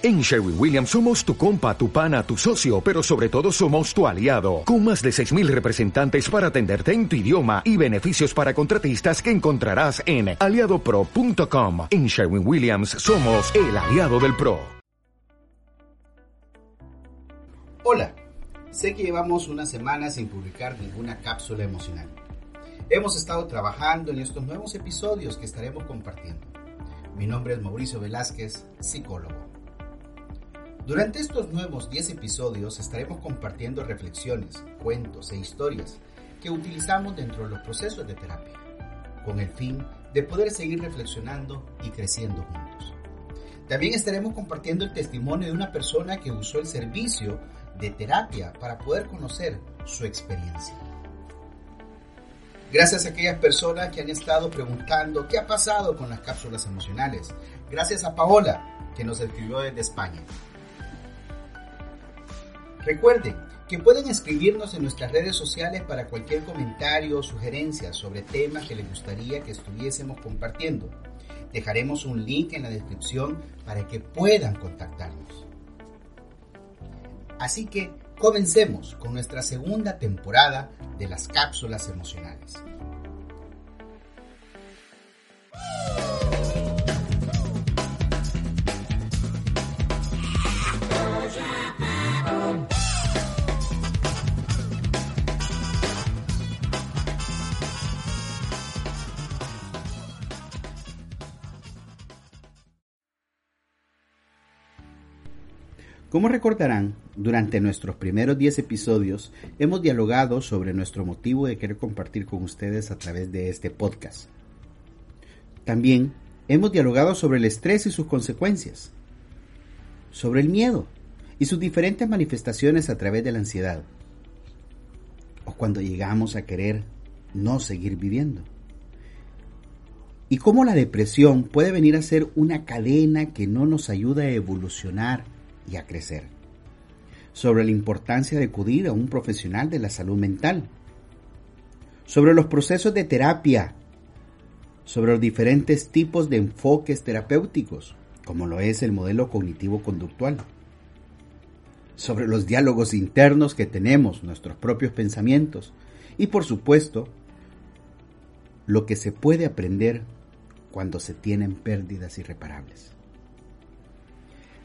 En Sherwin Williams somos tu compa, tu pana, tu socio, pero sobre todo somos tu aliado, con más de 6.000 representantes para atenderte en tu idioma y beneficios para contratistas que encontrarás en aliadopro.com. En Sherwin Williams somos el aliado del PRO. Hola, sé que llevamos una semana sin publicar ninguna cápsula emocional. Hemos estado trabajando en estos nuevos episodios que estaremos compartiendo. Mi nombre es Mauricio Velázquez, psicólogo. Durante estos nuevos 10 episodios estaremos compartiendo reflexiones, cuentos e historias que utilizamos dentro de los procesos de terapia, con el fin de poder seguir reflexionando y creciendo juntos. También estaremos compartiendo el testimonio de una persona que usó el servicio de terapia para poder conocer su experiencia. Gracias a aquellas personas que han estado preguntando qué ha pasado con las cápsulas emocionales. Gracias a Paola, que nos escribió desde España. Recuerden que pueden escribirnos en nuestras redes sociales para cualquier comentario o sugerencia sobre temas que les gustaría que estuviésemos compartiendo. Dejaremos un link en la descripción para que puedan contactarnos. Así que comencemos con nuestra segunda temporada de las cápsulas emocionales. Como recordarán, durante nuestros primeros 10 episodios hemos dialogado sobre nuestro motivo de querer compartir con ustedes a través de este podcast. También hemos dialogado sobre el estrés y sus consecuencias, sobre el miedo y sus diferentes manifestaciones a través de la ansiedad, o cuando llegamos a querer no seguir viviendo. Y cómo la depresión puede venir a ser una cadena que no nos ayuda a evolucionar y a crecer. Sobre la importancia de acudir a un profesional de la salud mental. Sobre los procesos de terapia. Sobre los diferentes tipos de enfoques terapéuticos, como lo es el modelo cognitivo-conductual. Sobre los diálogos internos que tenemos, nuestros propios pensamientos. Y por supuesto, lo que se puede aprender cuando se tienen pérdidas irreparables.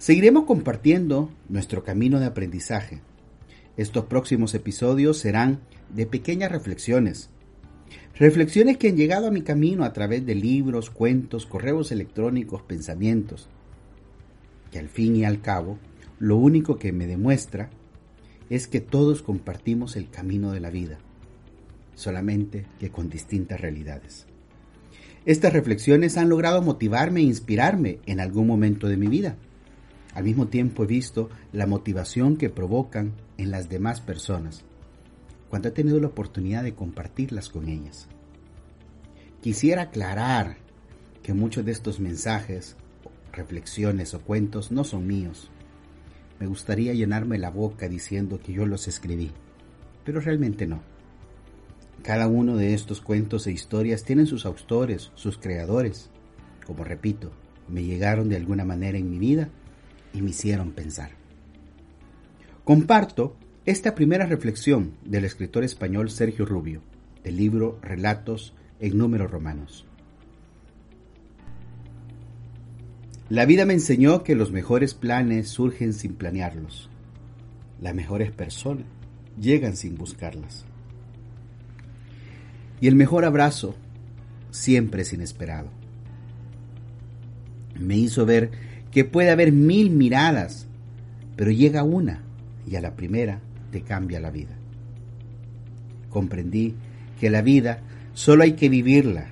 Seguiremos compartiendo nuestro camino de aprendizaje. Estos próximos episodios serán de pequeñas reflexiones. Reflexiones que han llegado a mi camino a través de libros, cuentos, correos electrónicos, pensamientos. Que al fin y al cabo, lo único que me demuestra es que todos compartimos el camino de la vida, solamente que con distintas realidades. Estas reflexiones han logrado motivarme e inspirarme en algún momento de mi vida. Al mismo tiempo he visto la motivación que provocan en las demás personas cuando he tenido la oportunidad de compartirlas con ellas. Quisiera aclarar que muchos de estos mensajes, reflexiones o cuentos no son míos. Me gustaría llenarme la boca diciendo que yo los escribí, pero realmente no. Cada uno de estos cuentos e historias tienen sus autores, sus creadores. Como repito, me llegaron de alguna manera en mi vida y me hicieron pensar. Comparto esta primera reflexión del escritor español Sergio Rubio, del libro Relatos en números romanos. La vida me enseñó que los mejores planes surgen sin planearlos. Las mejores personas llegan sin buscarlas. Y el mejor abrazo siempre es inesperado. Me hizo ver que puede haber mil miradas, pero llega una y a la primera te cambia la vida. Comprendí que la vida solo hay que vivirla,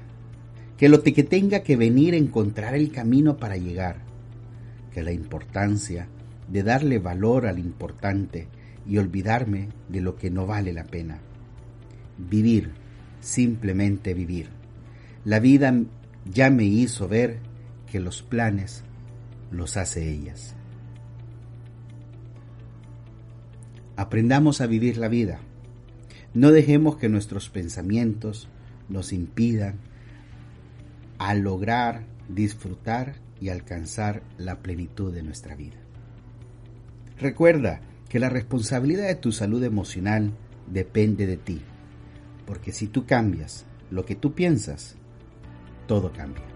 que lo que tenga que venir encontrar el camino para llegar, que la importancia de darle valor al importante y olvidarme de lo que no vale la pena. Vivir, simplemente vivir. La vida ya me hizo ver que los planes los hace ellas. Aprendamos a vivir la vida. No dejemos que nuestros pensamientos nos impidan a lograr, disfrutar y alcanzar la plenitud de nuestra vida. Recuerda que la responsabilidad de tu salud emocional depende de ti, porque si tú cambias lo que tú piensas, todo cambia.